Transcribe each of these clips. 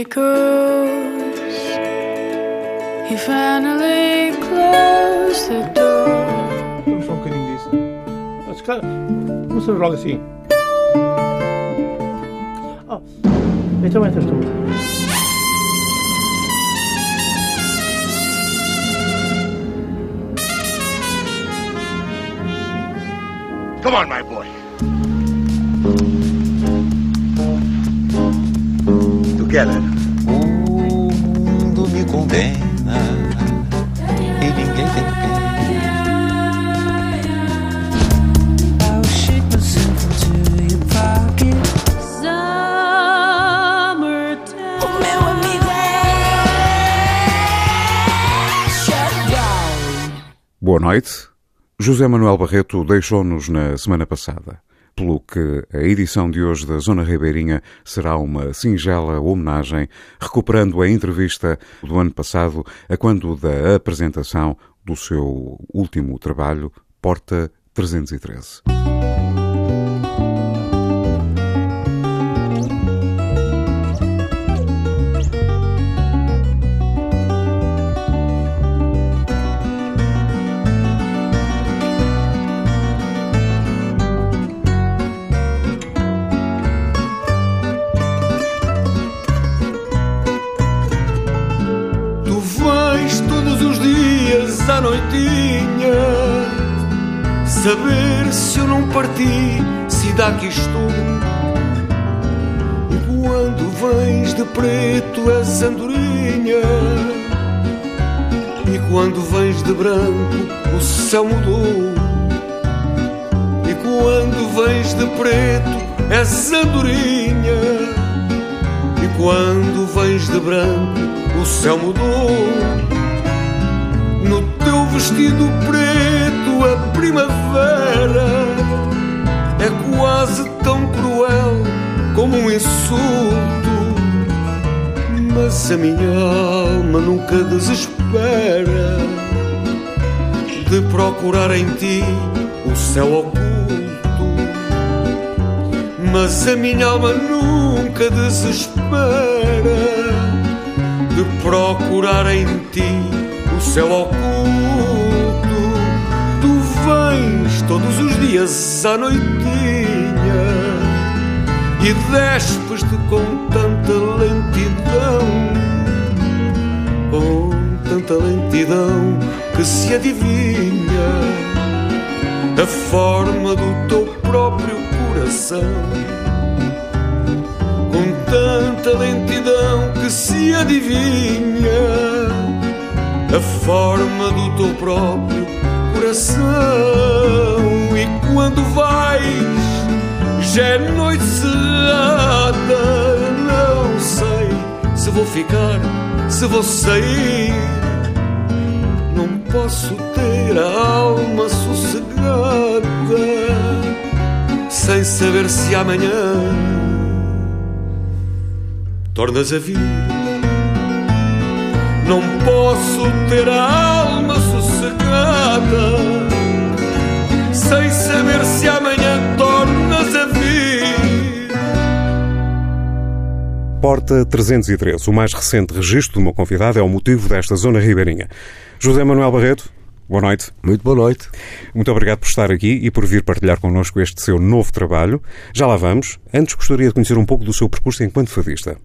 echoes. He finally closed the door. Vamos só um bocadinho disso. Ah, se calhar, Não sabes logo assim. Oh, então entras tu. Come on, my boy. Together. O mundo me condena e ninguém tem pena. I'll shake myself into your pocket. Summertime. O meu amigo é Shut Boa noite. José Manuel Barreto deixou-nos na semana passada, pelo que a edição de hoje da Zona Ribeirinha será uma singela homenagem, recuperando a entrevista do ano passado, a quando da apresentação do seu último trabalho, Porta 313. Saber se eu não parti, se daqui estou. E quando vens de preto és andorinha E quando vens de branco o céu mudou E quando vens de preto és andorinha E quando vens de branco o céu mudou. No teu vestido preto a primavera É quase tão cruel como um insulto Mas a minha alma nunca desespera De procurar em ti o céu oculto mas a minha alma nunca desespera de procurar em ti o céu oculto. Vens todos os dias à noitinha e despes-te com tanta lentidão, com tanta lentidão que se adivinha a forma do teu próprio coração. Com tanta lentidão que se adivinha a forma do teu próprio coração. E quando vais, já é noite cerrada. Não sei se vou ficar, se vou sair. Não posso ter a alma sossegada sem saber se amanhã tornas a vir. Não posso ter a alma sem saber se amanhã tornas a vir. Porta 313, o mais recente registro do meu convidado, é o motivo desta zona ribeirinha. José Manuel Barreto, boa noite. Muito boa noite. Muito obrigado por estar aqui e por vir partilhar connosco este seu novo trabalho. Já lá vamos. Antes gostaria de conhecer um pouco do seu percurso enquanto fadista.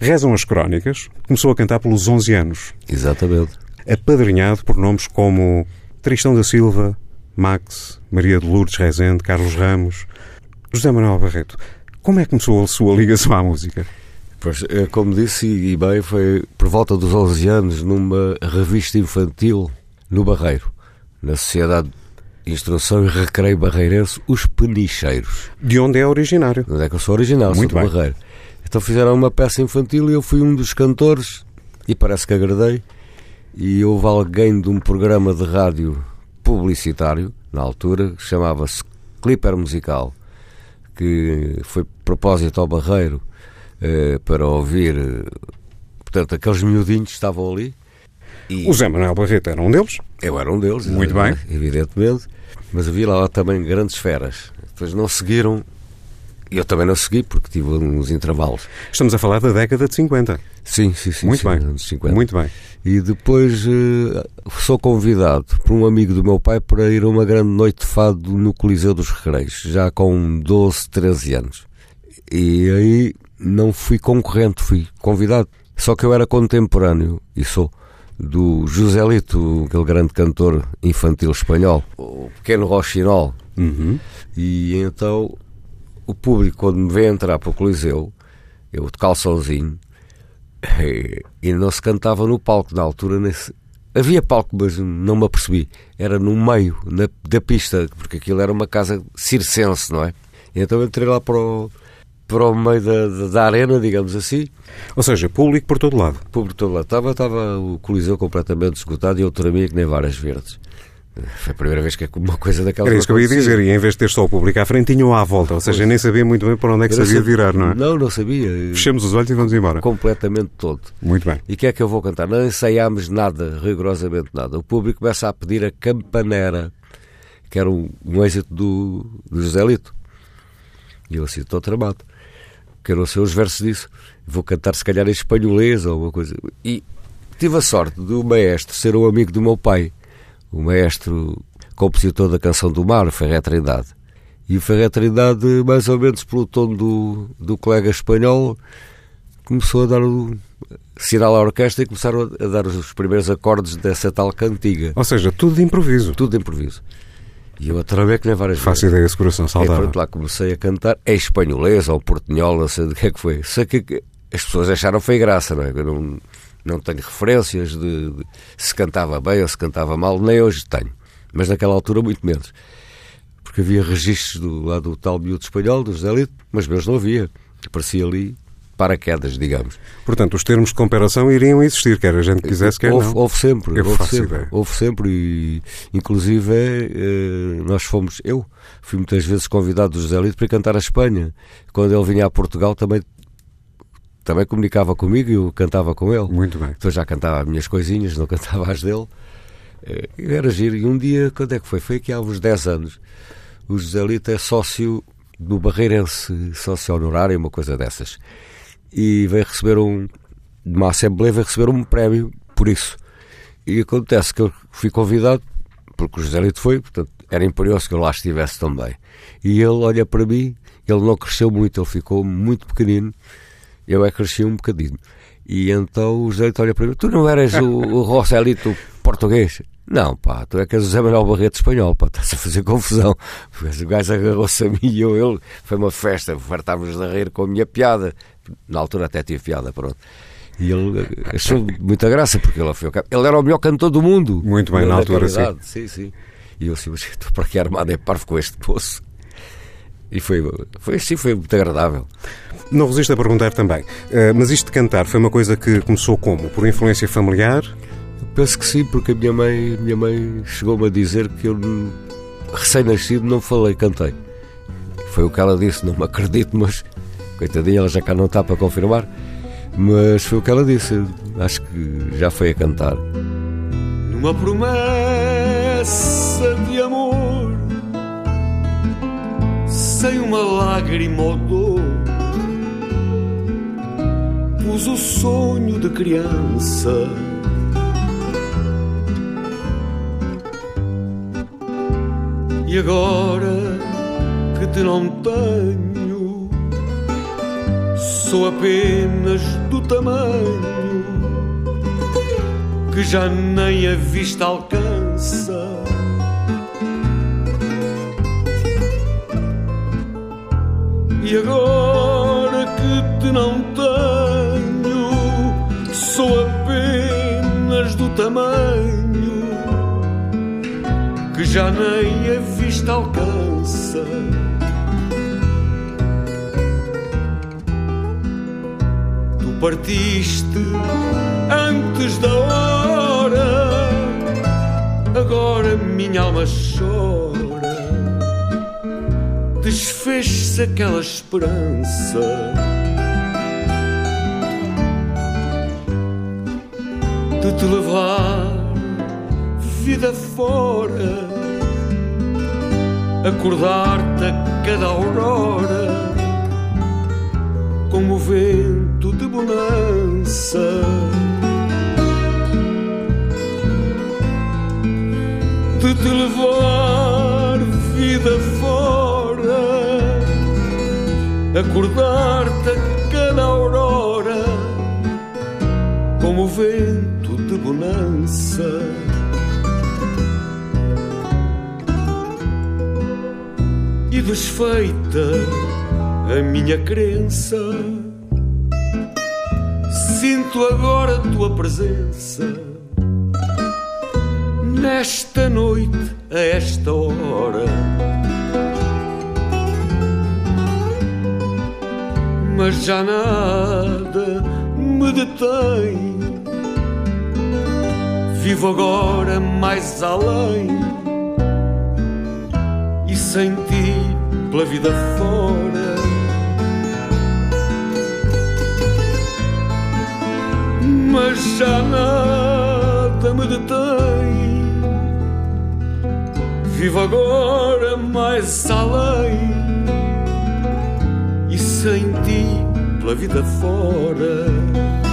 Rezam as crónicas, começou a cantar pelos 11 anos, Exatamente. apadrinhado por nomes como Tristão da Silva, Max, Maria de Lourdes Rezende, Carlos Ramos. José Manuel Barreto, como é que começou a sua ligação à música? Pois, eh, como disse, e bem, foi por volta dos 11 anos numa revista infantil no Barreiro, na Sociedade de Instrução e Recreio Barreirense, Os Penicheiros. De onde é originário? Onde é que eu sou original, Muito sou do bem. Barreiro. Então fizeram uma peça infantil e eu fui um dos cantores e parece que agradei. E houve alguém de um programa de rádio publicitário, na altura, que chamava-se Clipper Musical, que foi propósito ao Barreiro eh, para ouvir, portanto, aqueles miudinhos que estavam ali. E O Zé Manuel Barreto era um deles. eu era um deles, Muito evidentemente, evidentemente, mas havia lá também grandes feras. Depois não seguiram Eu também não segui porque tive uns intervalos. Estamos a falar da década de 50. Sim, sim, sim. Muito sim, bem. anos 50. Muito bem. E depois eh, sou convidado por um amigo do meu pai para ir a uma grande noite de fado no Coliseu dos Recreios, já com 12, 13 anos. E aí não fui concorrente, fui convidado. Só que eu era contemporâneo, e sou, do Joselito, aquele grande cantor infantil espanhol, o pequeno Rochinol. Uhum. E então o público, quando me vê entrar para o Coliseu, eu de calçãozinho, eh, e não se cantava no palco na altura. Nesse... Havia palco, mas não me apercebi. Era no meio na- da pista, porque aquilo era uma casa circense, não é? E então eu entrei lá para o, para o meio da, da, arena, digamos assim. Ou seja, público por todo lado. Público todo lá estava, estava o Coliseu completamente esgotado e outro amigo que nem várias verdes. Foi a primeira vez que uma coisa daquela Era isso que eu ia dizer, e em vez de ter só o público à frente, tinham à volta. Ou seja, nem sabia muito bem para onde é que havia de virar, não é? Não, não sabia. Fechemos os olhos e vamos embora. Completamente todo. Muito bem. E o que é que eu vou cantar? Não ensaiámos nada, rigorosamente nada. O público começa a pedir a campanera, que era um, um êxito do, do José Lito. E eu assim, estou tramado. Quero não sei os versos disso. Vou cantar, se calhar, em espanholês ou alguma coisa. E tive a sorte do maestro ser um amigo do meu pai, o maestro compositor da Canção do Mar, o Ferré Trindade. E o Ferré Trindade, mais ou menos pelo tom do, do colega espanhol, começou a dar o sinal à orquestra e começaram a, dar os primeiros acordes dessa tal cantiga. Ou seja, tudo de improviso. Tudo de improviso. E eu através que nem várias Faço vezes. ideia, esse coração E saudável. pronto, lá comecei a cantar em espanholês ou portunhol, não sei do que é que foi. Que que as pessoas acharam foi graça, não é? Eu não, não tenho referências de, de se cantava bem ou se cantava mal, nem hoje tenho. Mas naquela altura muito menos. Porque havia registros do, lá do tal miúdo espanhol, do José Lito, mas meus não havia. Aparecia ali paraquedas, digamos. Portanto, os termos de comparação iriam existir, quer a gente quisesse, quer houve, não. houve sempre, Eu houve sempre, ideia. houve sempre e inclusive eh, nós fomos, eu fui muitas vezes convidado do José Lito para cantar a Espanha. Quando ele vinha a Portugal também também comunicava comigo e eu cantava com ele. Muito bem. Então já cantava as minhas coisinhas, não cantava as dele. Eh, e Era giro. E um dia, quando é que foi? Foi aqui há uns 10 anos. O José Lito é sócio do Barreirense, sócio honorário, uma coisa dessas. E veio receber um, numa assembleia, veio receber um prémio por isso. E acontece que eu fui convidado, porque o José Lito foi, portanto, era imperioso que eu lá estivesse também. E ele olha para mim, ele não cresceu muito, ele ficou muito pequenino, eu é que cresci um bocadinho. E então o José olha para mim, tu não eras o, o Roselito português? Não, pá, tu é que és o José Manuel Barreto espanhol, pá, estás a fazer confusão. O gajo agarrou-se a mim e eu, ele, foi uma festa, fartávamos de rir com a minha piada. Na altura até tive piada, pronto. E ele achou muita graça, porque ele foi. Ele era o melhor cantor do mundo. Muito bem, na altura, sim. sim. Sim, E eu assim, mas estou para aqui armado é parvo com este poço. E foi, foi assim, foi muito agradável. Não resisto a perguntar também. eh, mas isto de cantar foi uma coisa que começou como? Por influência familiar? Eu penso que sim, porque a minha mãe, minha mãe chegou-me a dizer que eu, recém-nascido, não falei, cantei. Foi o que ela disse, não me acredito, mas coitadinha, ela já cá não está para confirmar. Mas foi o que ela disse, acho que já foi a cantar. numa promessa de amor, sem uma lágrima ou dor, pus o sonho de criança. E agora que te não tenho, sou apenas do tamanho que já nem a vista alcança. E agora que te não tenho, sou apenas do tamanho que já nem a vista alcança. Tu partiste antes da hora, agora minha alma chora. Desfez-se aquela esperança. De te levar vida fora, acordar-te a cada aurora como o vento de bonança. De te levar vida fora, acordar-te a cada aurora, como vento de bonança. E desfeita a minha crença. Sinto agora a tua presença nesta noite, a esta hora. Mas já nada me detém. Vivo agora mais além e sem ti pela vida fora. mas já nada me detém. Vivo agora mais além sem ti pela vida fora.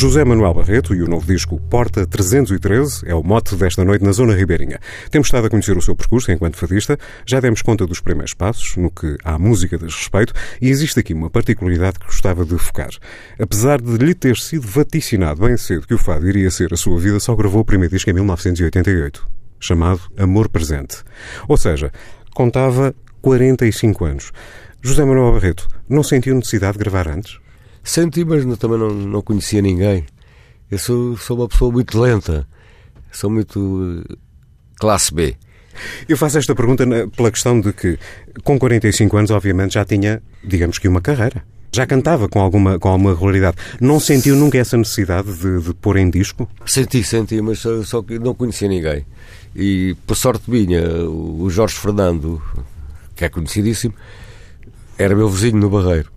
José Manuel Barreto e o novo disco Porta 313 é o mote desta noite na Zona Ribeirinha. Temos estado a conhecer o seu percurso enquanto fadista, já demos conta dos primeiros passos, no que à música diz respeito, e existe aqui uma particularidade que gostava de focar. Apesar de lhe ter sido vaticinado bem cedo que o fado iria ser a sua vida, só gravou o primeiro disco em 1988, chamado Amor Presente. Ou seja, contava 45 anos. José Manuel Barreto, não sentiu necessidade de gravar antes? Senti, mas não- também não, não conhecia ninguém. Eu sou, sou uma pessoa muito lenta. Sou muito eh, classe B. Eu faço esta pergunta pela questão de que, com 45 anos, obviamente, já tinha, digamos que, uma carreira. Já cantava com alguma, com alguma regularidade. Não sentiu nunca essa necessidade de, de pôr em disco? Senti, senti, mas só, só que não conhecia ninguém. E, por sorte minha, o Jorge Fernando, que é conhecidíssimo, era meu vizinho no Barreiro.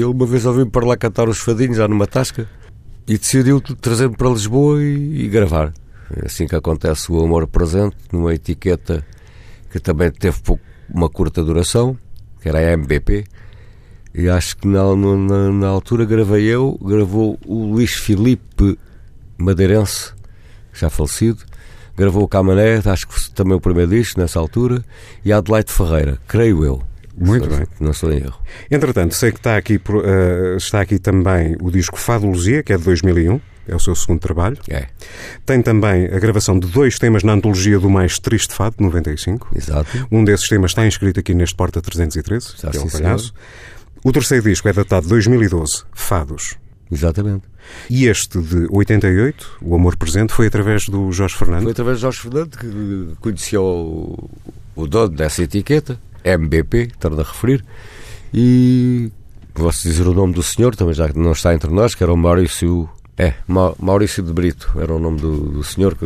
Ele uma vez ouviu-me para lá cantar os fadinhos, já numa tasca, e decidiu trazer-me para Lisboa e, e gravar. É assim que acontece o Amor Presente, numa etiqueta que também teve pouco- uma curta duração, que era a MBP. E acho que na, na, na altura gravei eu, gravou o Luís Filipe Madeirense, já falecido, gravou o Camané, acho que também o primeiro disco nessa altura, e a Adelaide Ferreira, creio eu. Muito bem. Não em erro. Entretanto, sei que está aqui, eh, está aqui também o disco Fado Luzia, que é de 2001, é o seu segundo trabalho. É, Tem também a gravação de dois temas na antologia do Mais Triste Fado, de 95. exato. Um desses temas está inscrito aqui neste Porta 313, Já que é sim, Palhaço. O terceiro disco é datado de 2012, Fados. Exatamente. E este de 88, O Amor Presente, foi através do Jorge Foi Fernando. através de Jorge Fernando que conheceu o, o dono dessa etiqueta, MBP, torno a referir, e posso dizer o nome do senhor, também já não está entre nós, que era o Maurício. É, Ma- Maurício de Brito, era o nome do, do senhor que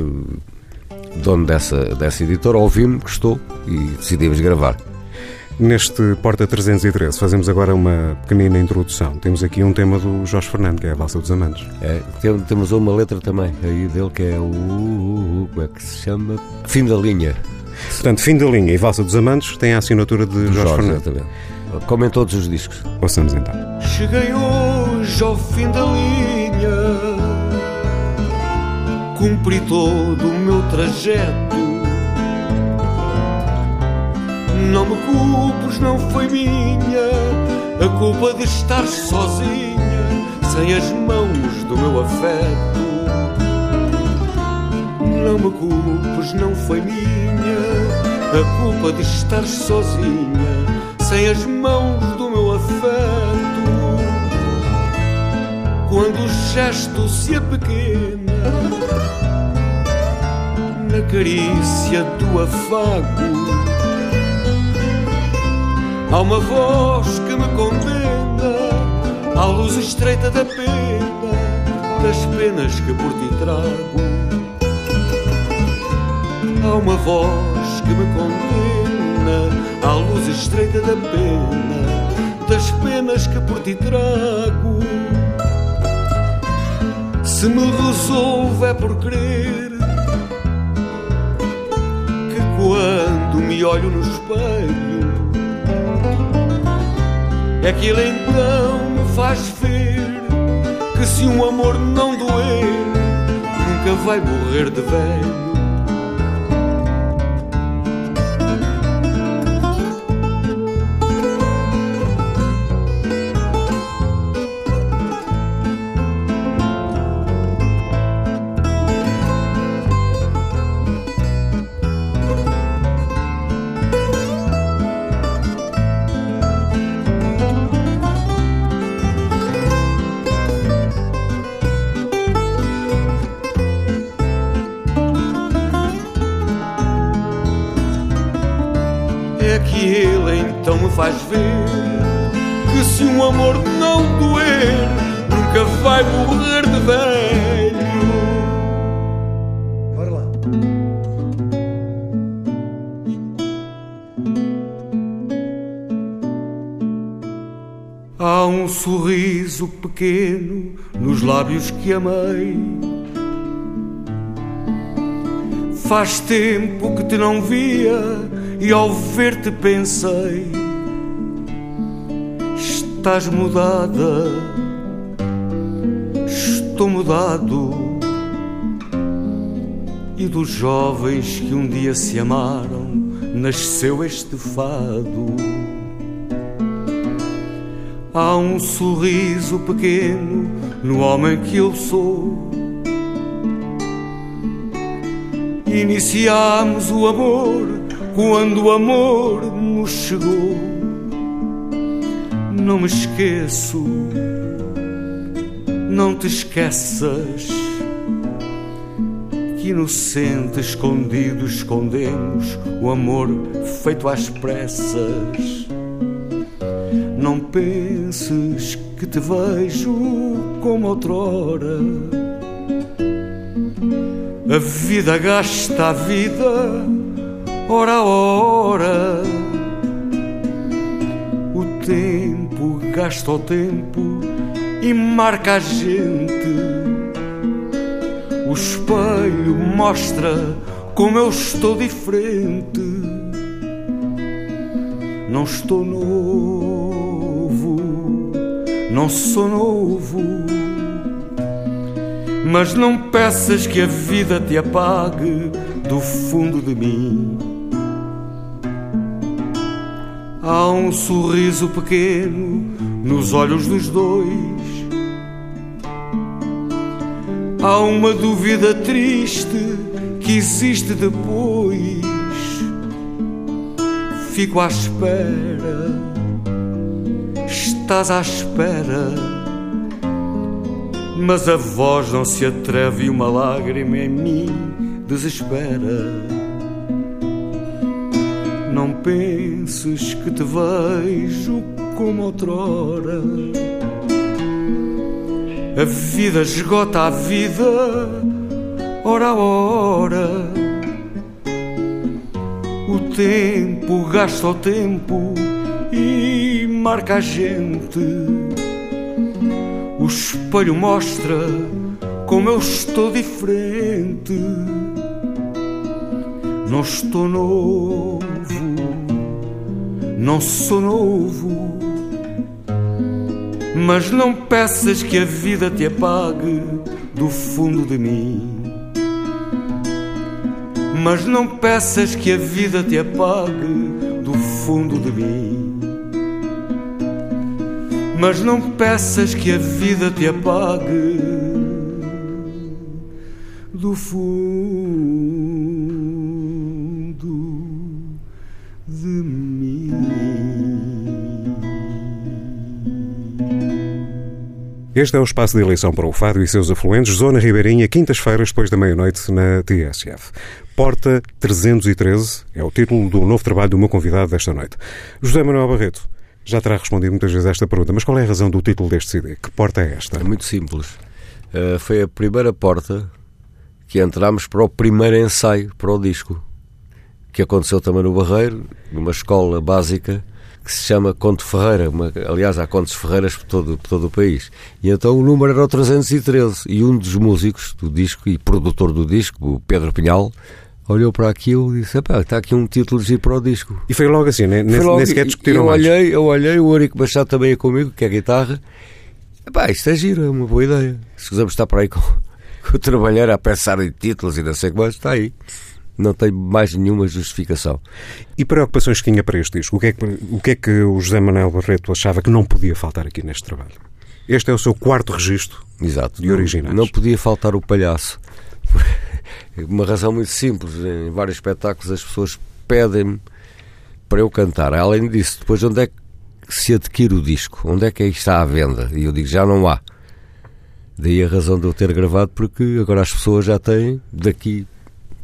dono dessa, dessa editora, ouvi-me, gostou e decidimos gravar. Neste Porta 313 fazemos agora uma pequenina introdução. Temos aqui um tema do Jorge Fernando, que é a Valsa dos Amantes. É, tem- temos uma letra também aí dele que é o. Como é que se chama? Fim da linha. Portanto, Fim da Linha e Valsa dos Amantes têm a assinatura de Jorge, Jorge, Fernando. exatamente. Como em todos os discos. Ouçamos então. Cheguei hoje ao fim da linha, cumpri todo o meu trajeto. Não me culpes, não foi minha a culpa de estar sozinha, sem as mãos do meu afeto. Não me culpes, não foi minha a culpa de estar sozinha, sem as mãos do meu afeto. Quando o gesto se apequena na carícia do afago, há uma voz que me condena à luz estreita da pena, das penas que por ti trago. Há uma voz que me condena à luz estreita da pena, das penas que por ti trago. Se me resolvo é por crer que quando me olho no espelho é que ele então me faz ver que se um amor não doer nunca vai morrer de velho. Há um sorriso pequeno nos lábios que amei. Faz tempo que te não via e ao ver-te pensei: Estás mudada, estou mudado. E dos jovens que um dia se amaram, nasceu este fado. Há um sorriso pequeno no homem que eu sou. Iniciamos o amor quando o amor nos chegou. Não me esqueço, não te esqueças. Inocente escondido escondemos o amor feito às pressas. Não penses que te vejo como outrora. A vida gasta a vida, hora a hora. O tempo gasta o tempo e marca a gente. Espelho mostra como eu estou diferente. Não estou novo, não sou novo. Mas não peças que a vida te apague do fundo de mim. Há um sorriso pequeno nos olhos dos dois. Há uma dúvida triste que existe depois. Fico à espera, estás à espera. Mas a voz não se atreve e uma lágrima em mim desespera. Não penses que te vejo como outrora. A vida esgota a vida, hora a hora. O tempo gasta o tempo e marca a gente. O espelho mostra como eu estou diferente. Não estou novo, não sou novo. Mas não peças que a vida te apague do fundo de mim. Mas não peças que a vida te apague do fundo de mim. Mas não peças que a vida te apague do fundo Este é o espaço de eleição para o Fado e seus afluentes, Zona Ribeirinha, quintas-feiras depois da meia-noite na TSF. Porta 313 é o título do novo trabalho do meu convidado desta noite. José Manuel Barreto já terá respondido muitas vezes esta pergunta, mas qual é a razão do título deste CD? Que porta é esta? É muito simples. Uh, foi a primeira porta que entramos para o primeiro ensaio para o disco, que aconteceu também no Barreiro, numa escola básica que se chama Conte Ferreira. Uma, aliás, há Contes Ferreiras por todo, por todo o país. E então o número era o 313. E um dos músicos do disco e produtor do disco, o Pedro Pinhal, olhou para aquilo e disse: está aqui um título de para o disco. E foi logo assim, né? nem, logo, nem sequer discutiram eu mais. Olhei, eu olhei, o Eurico Machado também é comigo, que é a guitarra. Epá, isto é giro, é uma boa ideia. Se quisermos estar para aí com, com o trabalhar a pensar em títulos e não sei o que mais, está aí não tem mais nenhuma justificação. E preocupações que tinha para este disco? O que, é que, o que é que o José Manuel Barreto achava que não podia faltar aqui neste trabalho? Este é o seu quarto registro Exato. de originais. Não, não podia faltar o palhaço. Uma razão muito simples. Em vários espetáculos as pessoas pedem-me para eu cantar. Além disso, depois onde é que se adquire o disco? Onde é que aí está à venda? E eu digo, já não há. Daí a razão de eu ter gravado, porque agora as pessoas já têm daqui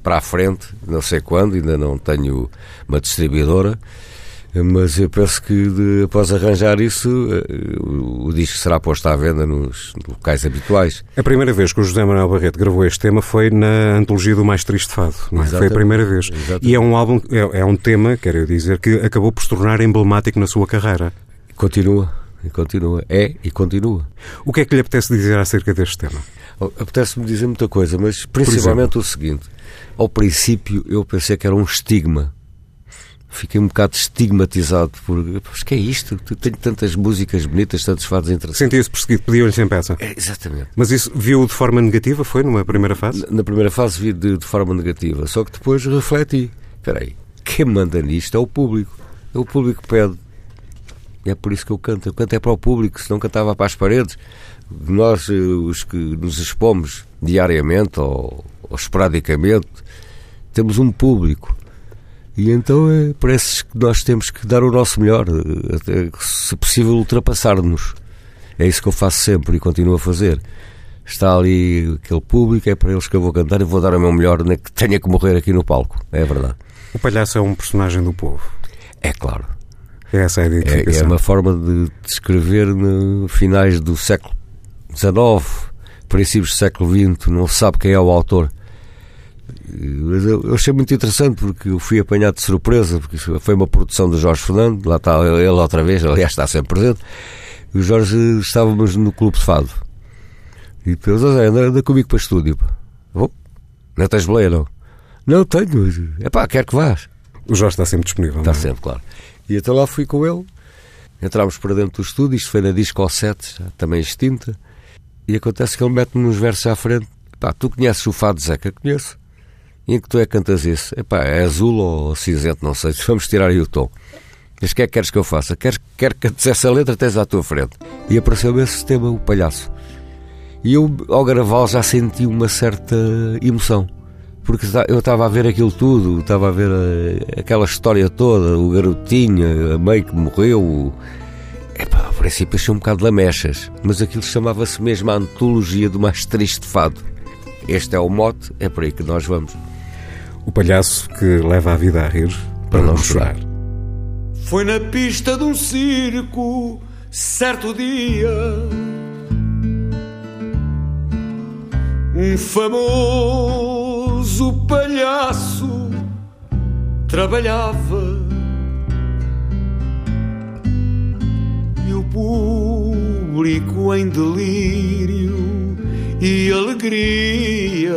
para a frente, não sei quando, ainda não tenho uma distribuidora, mas eu penso que de, após arranjar isso, eh, o, o disco será posto à venda nos locais habituais. A primeira vez que o José Manuel Barreto gravou este tema foi na antologia do Mais Triste Fado, é? foi a primeira vez. Exatamente. E é um álbum, é, é um tema, quero eu dizer, que acabou por se tornar emblemático na sua carreira. Continua, e continua, é e continua. O que é que lhe apetece dizer acerca deste tema? Oh, apetece-me dizer muita coisa, mas principalmente o seguinte: ao princípio eu pensei que era um estigma. Fiquei um bocado estigmatizado por. Mas que é isto? Tens tantas músicas bonitas, tantos fados interessantes. Sentia-se perseguido, pediam-lhe sempre essa. É, exatamente. Mas isso viu de forma negativa, foi numa primeira fase? Na, na primeira fase vi de, de, forma negativa, só que depois refleti. Espera aí, quem manda nisto é o público. É o público pede. É por isso que eu canto. Eu canto é para o público, se não cantava para as paredes. Nós, eh, os que nos expomos diariamente ou, ou esporadicamente, temos um público. E então é para esses que nós temos que dar o nosso melhor, até, se possível ultrapassar-nos. É isso que eu faço sempre e continuo a fazer. Está ali aquele público, é para eles que eu vou cantar e vou dar o meu melhor, nem que tenha que morrer aqui no palco. É verdade. O palhaço é um personagem do povo. É claro. É essa a identificação. É, é uma forma de descrever no finais do século XIX, princípios do século XX, não se sabe quem é o autor. Mas eu, eu, achei muito interessante porque eu fui apanhado de surpresa, porque foi uma produção do Jorge Fernando, lá está ele outra vez, aliás está sempre presente. E o Jorge estávamos no Clube de Fado. E depois, José, anda, anda comigo para o estúdio. Vou? Não tens boleia, não? Não tenho, é pá, quer que vás. O Jorge está sempre disponível. Está é? sempre, claro. E até lá fui com ele, entramos para dentro do estúdio, isto foi na Disco 7, também extinta, e acontece que ele mete-me uns versos à frente. Pá, tu conheces o Fado Zeca? Conheço. E em que tu é que cantas isso? Epá, é azul ou cinzento, não sei. Vamos tirar aí o tom. Mas o que é que queres que eu faça? Queres, quer que cantes essa letra, tens à tua frente. E apareceu-me esse tema, o palhaço. E eu, ao gravá já senti uma certa emoção. Porque eu estava a ver aquilo tudo, estava a ver a, aquela história toda, o garotinho, a mãe que morreu. Epá, ao princípio achei um bocado de lamechas, mas aquilo chamava-se mesmo a antologia do mais triste fado. Este é o mote, é por aí que nós vamos. O palhaço que leva a vida a rir para, para não chorar. Foi na pista de um circo, certo dia. Um famoso palhaço trabalhava. E o público em delírio e alegria.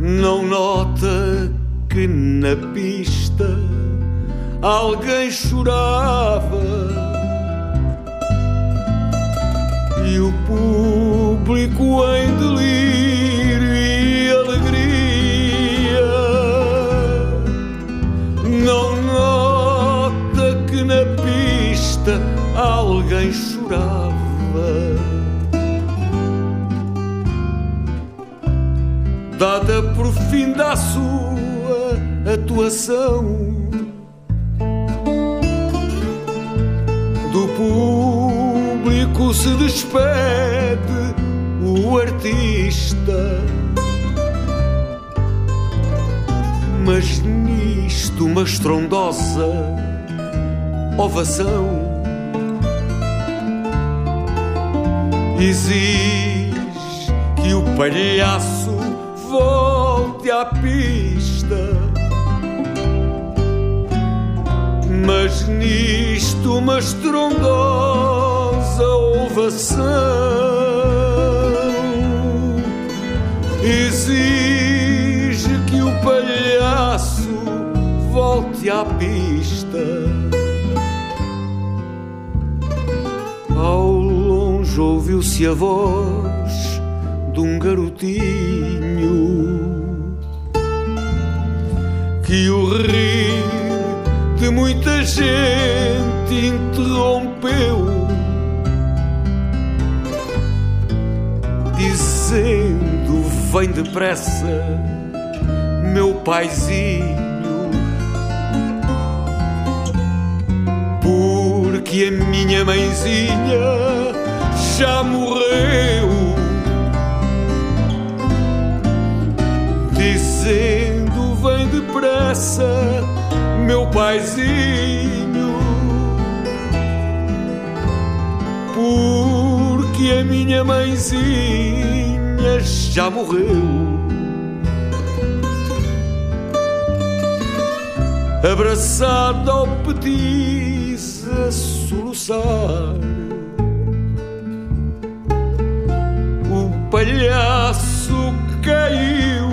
Não nota que na pista alguém chorava. E o público em delírio dada por fim da sua atuação. Do público se despede o artista. Mas nisto uma estrondosa ovação exige que o palhaço volte à pista. Mas nisto uma estrondosa ovação exige que o palhaço volte à pista. Ao longe ouviu-se a voz de um garotinho que o rir de muita gente interrompeu, dizendo: Vem depressa, meu paizinho. Porque a minha mãezinha já morreu. Dizendo: Vem depressa, meu paizinho. Porque a minha mãezinha já morreu. Abraçado ao petis a soluçar. O palhaço caiu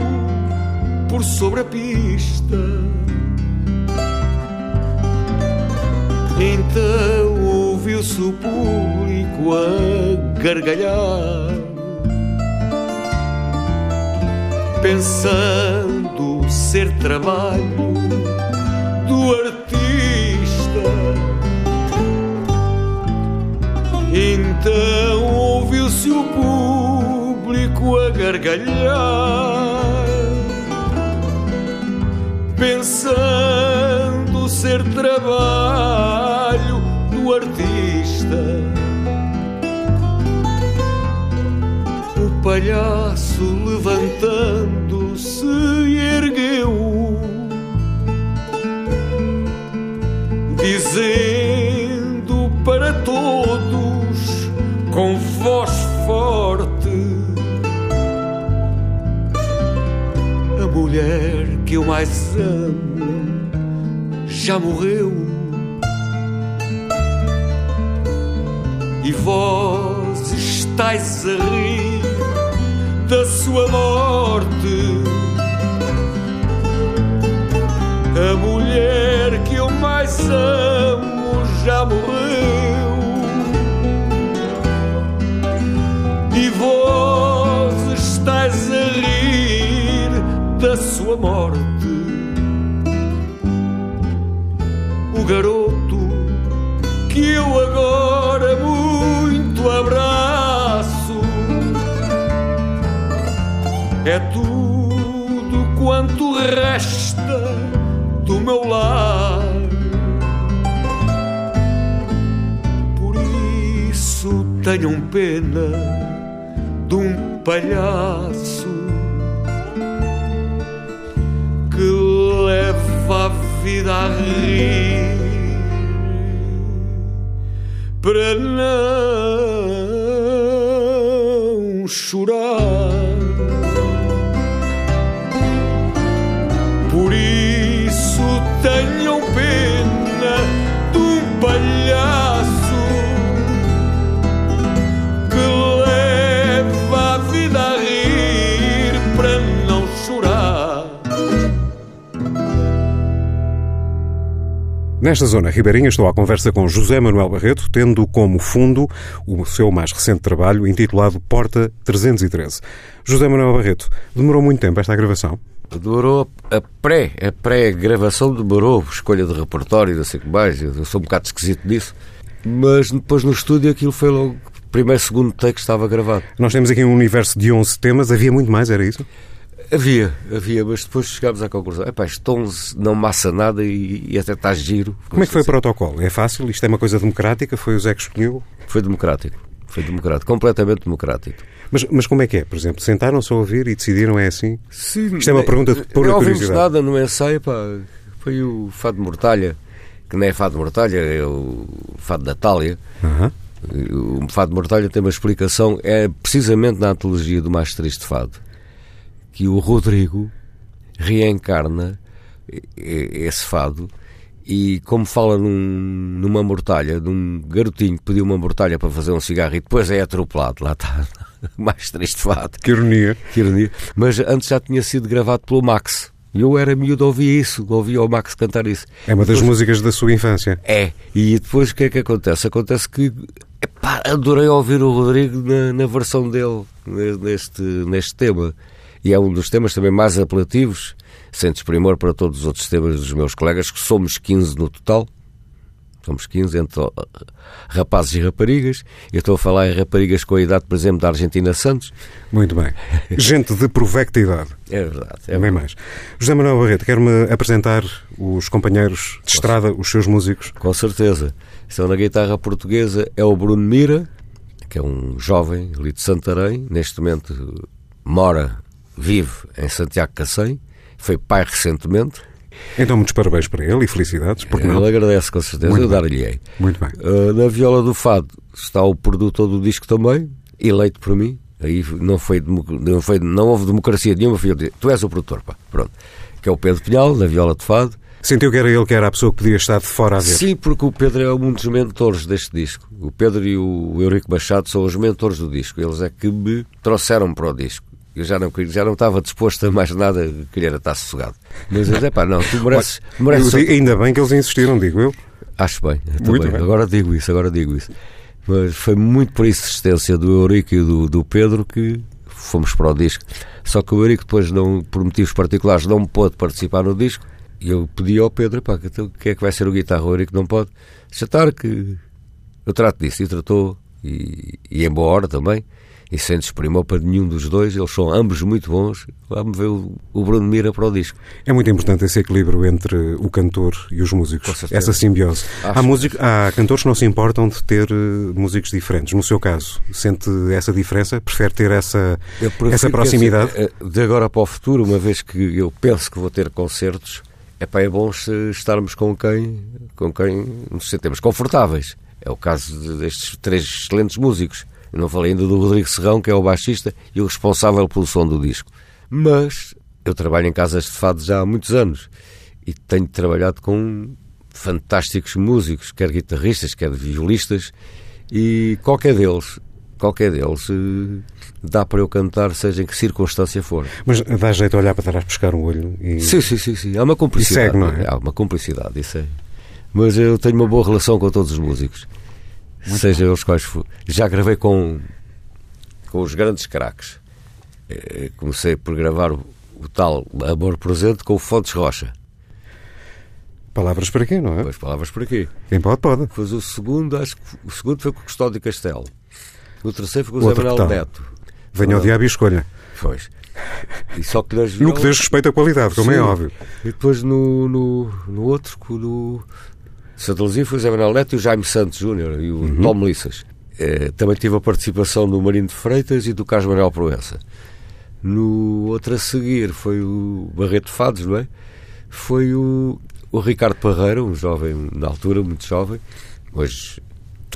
por sobre a pista. Então ouviu-se o público a gargalhar, pensando ser trabalho do artista. Então ouviu-se o público a gargalhar, pensando ser trabalho do artista. O palhaço levantando-se ergueu, dizendo mais amo já morreu. E vós estáis a rir da sua morte. A mulher que eu mais amo já morreu. Tenham pena de um palhaço que leva a vida a rir para não chorar. Nesta zona ribeirinha estou à conversa com José Manuel Barreto, tendo como fundo o seu mais recente trabalho intitulado Porta 313. José Manuel Barreto, demorou muito tempo esta gravação? Demorou a pré, a pré-gravação demorou, escolha de repertório, não sei o que mais, eu sou um bocado esquisito nisso. Mas depois no estúdio aquilo foi logo, primeiro, segundo take estava gravado. Nós temos aqui um universo de 11 temas, havia muito mais, era isso? Havia, havia, mas depois chegámos à conclusão. Epá, este não massa nada e, e até está giro. Como é que foi o protocolo? É fácil? Isto é uma coisa democrática? Foi o Zé que escolheu? Foi democrático. Foi democrático, completamente democrático. Mas, mas como é que é? Por exemplo, sentaram-se a ouvir e decidiram é assim? Sim, Isto é uma pergunta de pura Não ouvimos curiosidade. nada no ensaio, pá. Foi o Fado Mortalha, que não é Fado Mortalha, é o Fado Natália. Aham. O Fado Mortalha tem uma explicação, é precisamente na antologia do Mais Triste Fado, que o Rodrigo reencarna esse fado e como fala num- numa mortalha, de um garotinho que pediu uma mortalha para fazer um cigarro e depois é atropelado, lá está, mais triste fado. Que ironia. Que ironia. Mas antes já tinha sido gravado pelo Max. E eu era miúdo, ouvia isso, ouvia o Max cantar isso. É uma das músicas da sua infância. É, e depois o que é que acontece? Acontece que epá, adorei ouvir o Rodrigo na, na versão dele ne- neste, neste tema. E é um dos temas também mais apelativos, sem desprimor para todos os outros temas dos meus colegas, que somos 15 no total. Somos 15 entre rapazes e raparigas. Eu estou a falar em raparigas com a idade, por exemplo, da Argentina Santos. Muito bem. Gente de provecta idade. É verdade. É Bem mais. José Manuel Barreto, quero-me apresentar os companheiros de estrada, os seus músicos. Com certeza. Então, na guitarra portuguesa é o Bruno Mira, que é um jovem ali de Santarém, neste momento mora, vive em Santiago Cacém, foi pai recentemente. Então, muitos parabéns para ele e felicidades, porque não? Ele agradece com certeza, Muito eu dar-lhe-ei. Muito bem. Uh, na viola do fado está o produtor do disco também, eleito por mim. Aí não, foi, não, foi, não houve democracia nenhuma, dizer, tu és o produtor, pá. Pronto. Que é o Pedro Pinhal, na viola de fado. Sentiu que era ele que era a pessoa que podia estar de fora a ver. Sim, porque o Pedro é um dos mentores deste disco. O Pedro e o Eurico Machado são os mentores do disco. Eles é que me trouxeram para o disco. Eu já não, já não estava disposto a mais nada, queria era estar sossegado. Mas eu disse, pá, não, tu mereces, mereces ainda bem que eles insistiram, digo eu. Acho bem, Muito também. bem. Agora digo isso, agora digo isso. Mas foi muito por insistência do Eurico e do, do Pedro que fomos para o disco. Só que o Eurico depois, não, por motivos particulares, não pôde participar no disco. E eu pedi ao Pedro, pá, que, quem é que vai ser o guitarra? O Eurico não pode. Já que eu trato disso. E tratou, e, e em boa hora também. E sem desprimor para nenhum dos dois. Eles são ambos muito bons. Vamos ver o, o Bruno Mira para o disco. É muito importante esse equilíbrio entre o cantor e os músicos. Essa simbiose. Acho Há, músico, há cantores que não se importam de ter eh, músicos diferentes. No seu caso, sente essa diferença? Prefere ter essa, essa proximidade? esse- eh, De agora para o futuro, uma vez que eu penso que vou ter concertos, é pá, é bom se estarmos com quem, com quem nos sentemos confortáveis. É o caso de- destes três excelentes músicos. Eu não falei ainda do Rodrigo Serrão, que é o baixista e o responsável pelo som do disco. Mas eu trabalho em casas de fado já há muitos anos e tenho trabalhado com fantásticos músicos, quer guitarristas, quer violistas, e qualquer deles, qualquer deles eh, dá para eu cantar, seja em que circunstância for. Mas dá jeito a olhar para trás, pescar um olho e... Sim, sim, sim, sim. Há uma cumplicidade. segue, não é? Há uma cumplicidade, isso é. Mas eu tenho uma boa relação com todos os músicos. Seja eles quais for. Já gravei com, com os grandes craques. Eh, Comecei por gravar o, o tal Amor Presente com o Fontes Rocha. Palavras para quê, não é? Depois palavras por aqui. Quem pode, pode. Depois o segundo, acho que o segundo foi com o Custódio Castelo. O terceiro foi com o Zé Manuel? Neto. Venha ao diabo e escolha. Pois. E só que nas No que diz respeito à qualidade, como é Sim. óbvio. E depois no, no, no outro, no Santa Luzia, foi o Zé Manuel Neto e o Jaime Santos Júnior e o Uhum. Tom Melissas. Eh, também tive a participação do Marino de Freitas e do Carlos Manuel Proença. No outro a seguir foi o Barreto Fados, não é? Foi o, o Ricardo Parreira, um jovem na altura, muito jovem. Hoje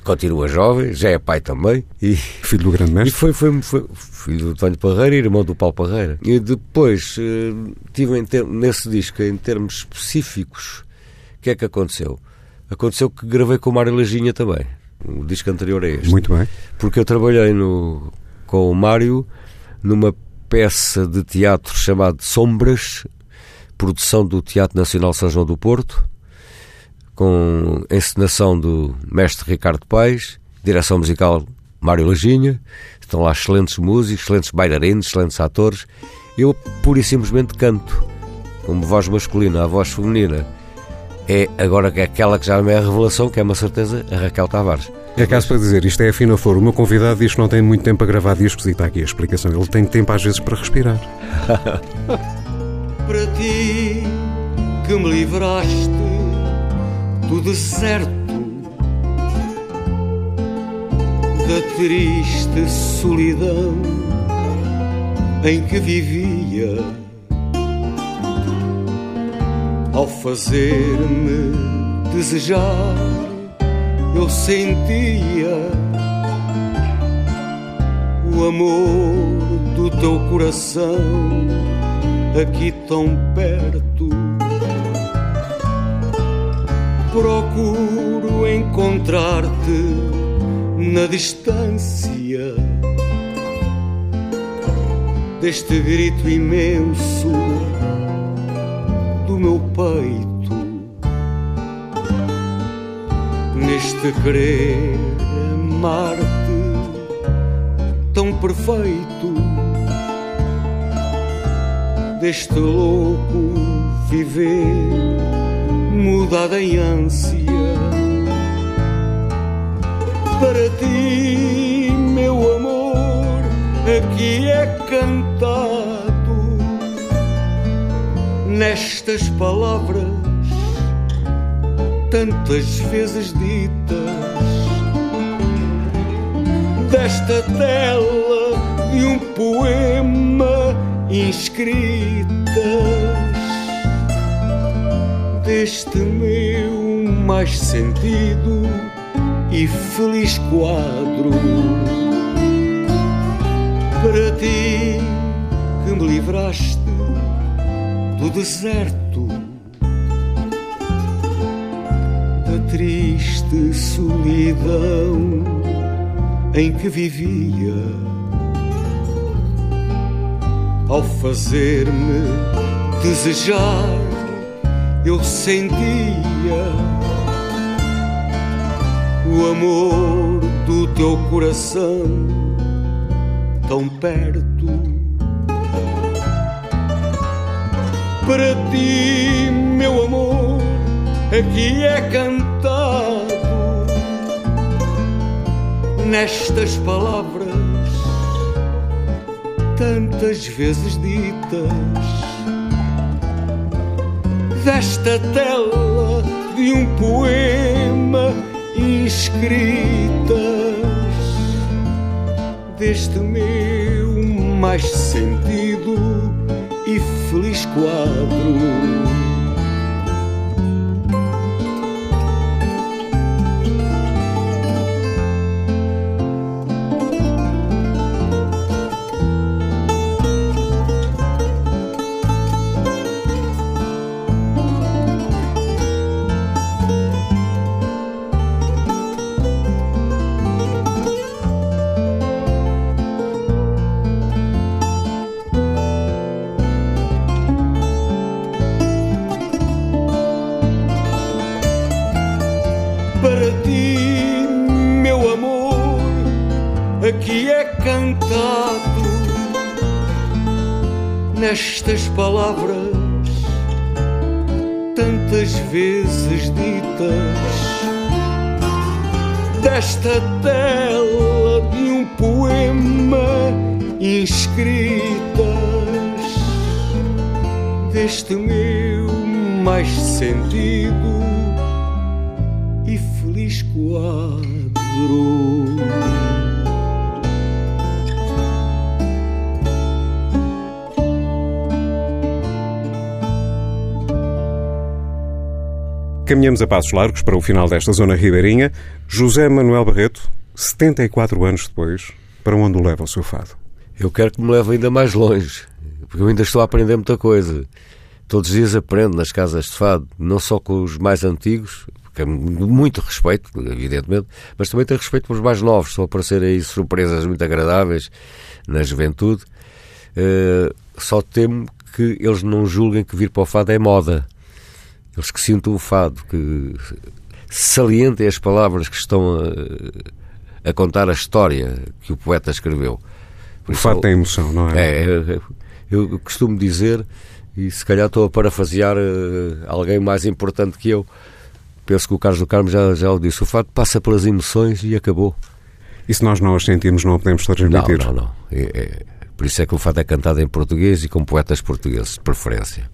continua jovem, já é pai também. E, Filho do grande e mestre. foi, foi, foi filho do António Parreira e irmão do Paulo Parreira. E depois eh, tive ter- nesse disco, em termos específicos, o que é que aconteceu? Aconteceu que gravei com o Mário Lajinha também. O disco anterior a este. Muito bem. Porque eu trabalhei no, com o Mário numa peça de teatro chamada Sombras, produção do Teatro Nacional São João do Porto, com encenação do mestre Ricardo Paes, direção musical Mário Lajinha. Estão lá excelentes músicos, excelentes bailarinos, excelentes atores. Eu pura e simplesmente canto, como voz masculina, a voz feminina. É agora que é aquela que já não é a revelação, que é uma certeza, a Raquel Tavares. É caso para dizer, isto é a Fina Flor. O meu convidado diz que não tem muito tempo a gravar discos e está aqui a explicação. Ele tem tempo às vezes para respirar. para ti que me livraste do deserto, da triste solidão em que vivia, ao fazer-me desejar, eu sentia o amor do teu coração aqui tão perto. Procuro encontrar-te na distância deste grito imenso do meu peito, neste querer amar-te tão perfeito deste louco viver mudado em ânsia. Para ti, meu amor, aqui é cantado nestas palavras tantas vezes ditas. Desta tela de um poema inscritas. Deste meu mais sentido e feliz quadro. Para ti que me livraste do deserto da triste solidão em que vivia ao fazer-me desejar, eu sentia o amor do teu coração tão perto. Para ti, meu amor, aqui é cantado. Nestas palavras tantas vezes ditas desta tela de um poema inscritas deste meu mais sentido feliz quadro. Inscritas deste meu mais sentido e feliz quadro. Caminhamos a passos largos para o final desta zona ribeirinha. José Manuel Barreto, 74 anos depois, para onde o leva o seu fado? Eu quero que me leve ainda mais longe, porque eu ainda estou a aprender muita coisa. Todos os dias aprendo nas casas de fado, não só com os mais antigos, porque é muito respeito, evidentemente, mas também tenho respeito pelos mais novos. Estão a aparecer aí surpresas muito agradáveis na juventude. Uh, só temo que eles não julguem que vir para o fado é moda. Eles que sintam o fado, que salientem as palavras que estão a, a contar a história que o poeta escreveu. Por o fado tem emoção, não é? É, eu costumo dizer, e se calhar estou a parafasear uh, alguém mais importante que eu, penso que o Carlos do Carmo já, já o disse. O fato passa pelas emoções e acabou. E se nós não as sentimos, não a podemos Não, transmitir? não, não. É- é- por isso é que o fato é cantado em português e com poetas portugueses, de preferência.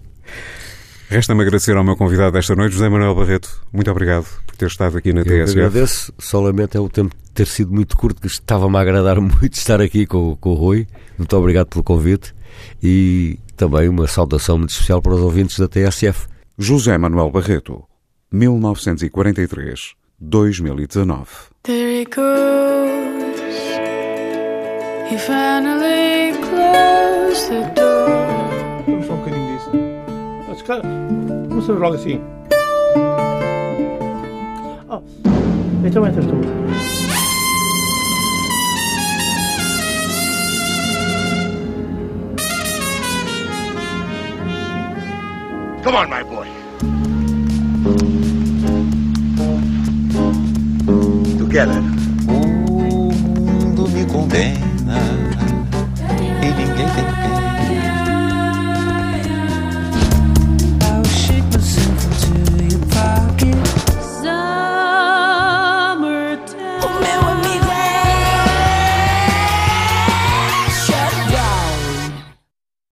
Resta-me agradecer ao meu convidado desta noite, José Manuel Barreto. Muito obrigado por ter estado aqui na Eu TSF. agradeço, só lamento é o tempo ter sido muito curto, que estava-me a agradar muito estar aqui com, com o Rui. Muito obrigado pelo convite e também uma saudação muito especial para os ouvintes da TSF. José Manuel Barreto, 1943-2019. There he goes. He finally closed the door. Vamos só um bocadinho disso. Mas, cara, começamos logo assim. Oh, então entras tu. Come on, my boy. Together. O mundo me condena